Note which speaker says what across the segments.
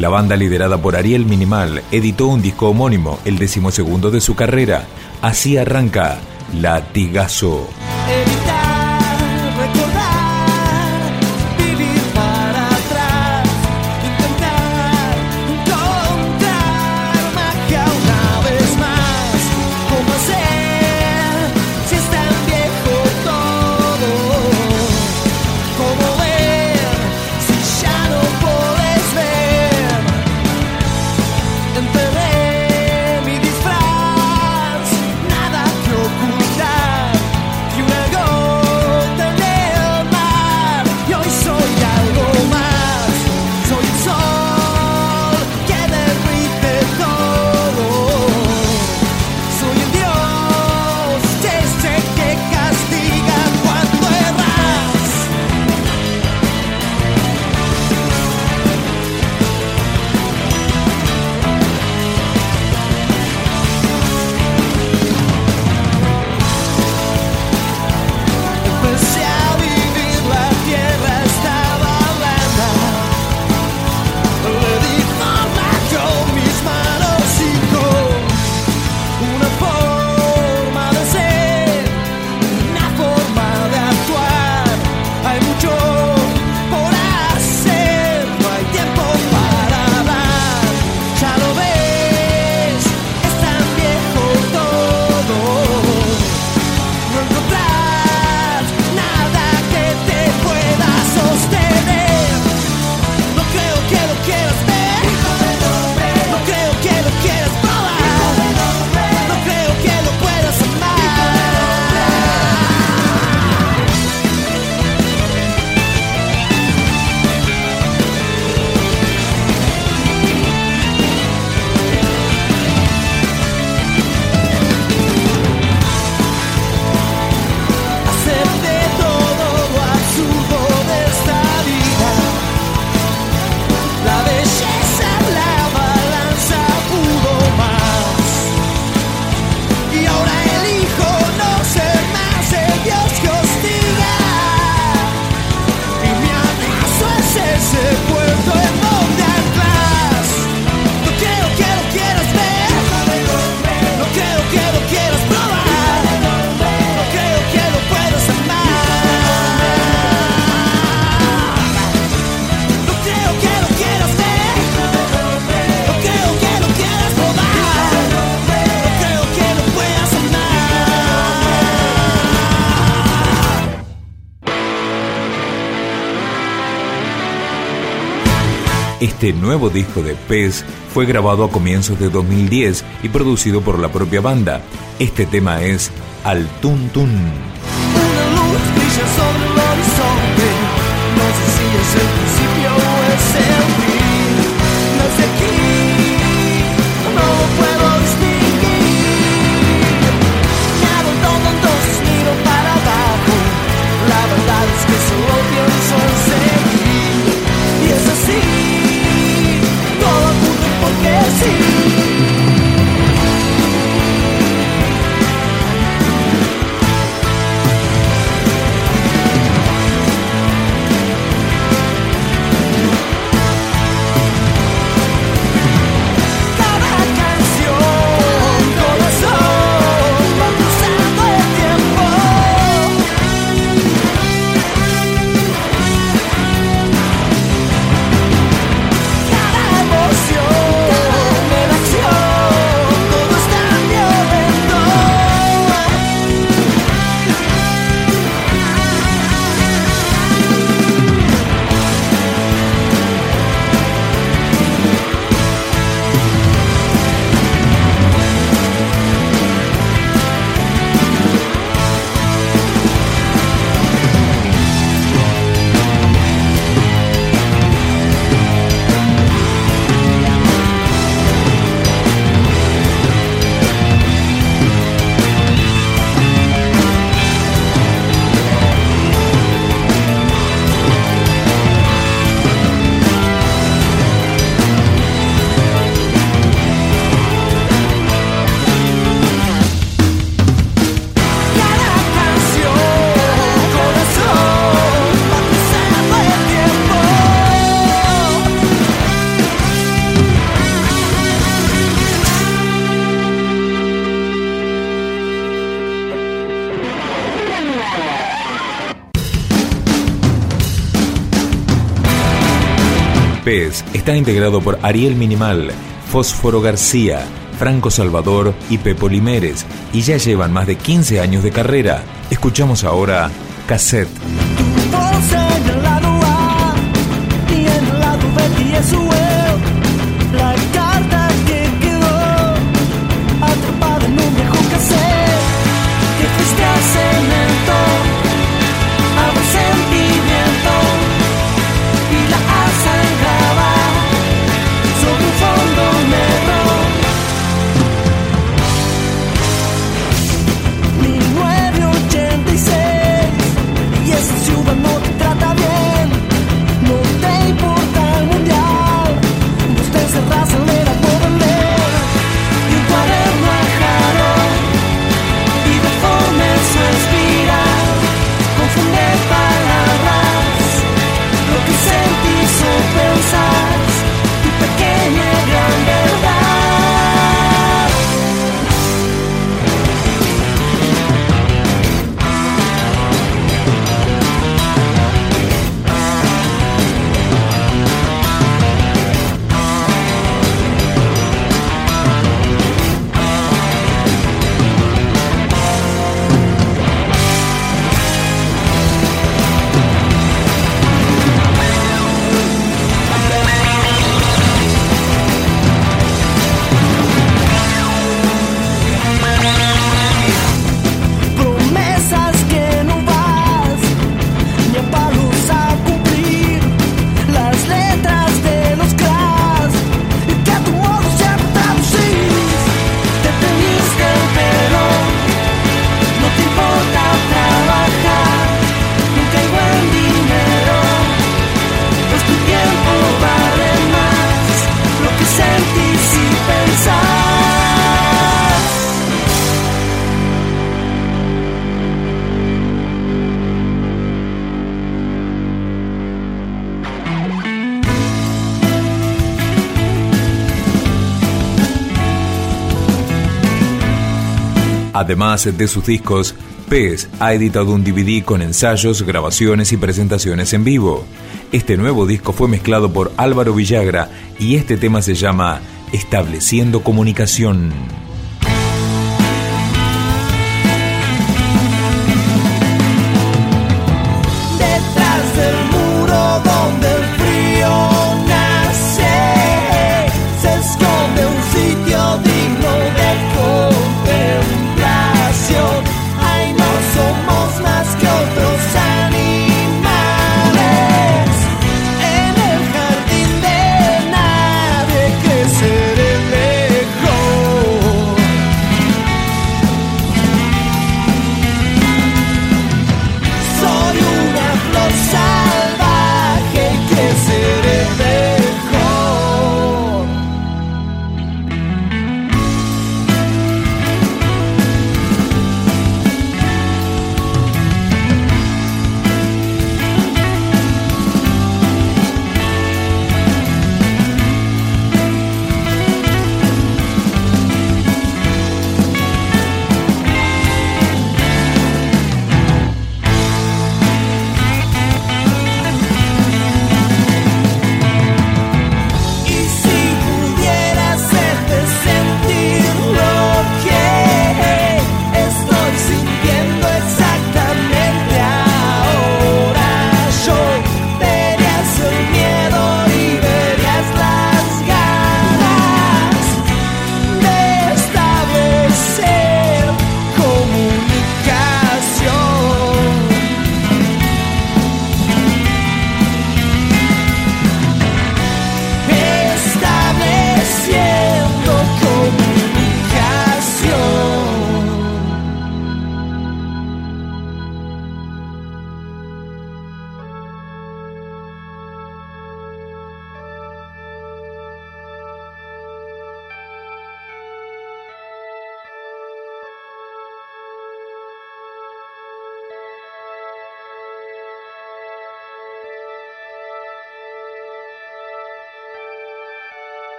Speaker 1: la banda liderada por Ariel Minimal, editó un disco homónimo, el decimosegundo de su carrera. Así arranca Latigazo. Este nuevo disco de Pez fue grabado a comienzos de 2010 y producido por la propia banda. Este tema es Al Tun Está integrado por Ariel Minimal, Fósforo García, Franco Salvador y Pepo Limeres, y ya llevan más de 15 años de carrera. Escuchamos ahora Cassette. Además de sus discos, Pez ha editado un DVD con ensayos, grabaciones y presentaciones en vivo. Este nuevo disco fue mezclado por Álvaro Villagra y este tema se llama Estableciendo Comunicación.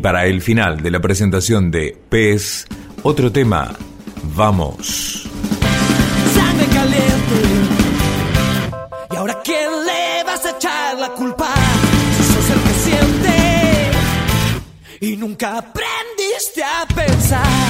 Speaker 2: Y para el final de la presentación de PES, otro tema, vamos.
Speaker 1: Sangre caliente. ¿Y ahora quién le vas a echar la culpa? Si sos el que siente y nunca aprendiste a pensar.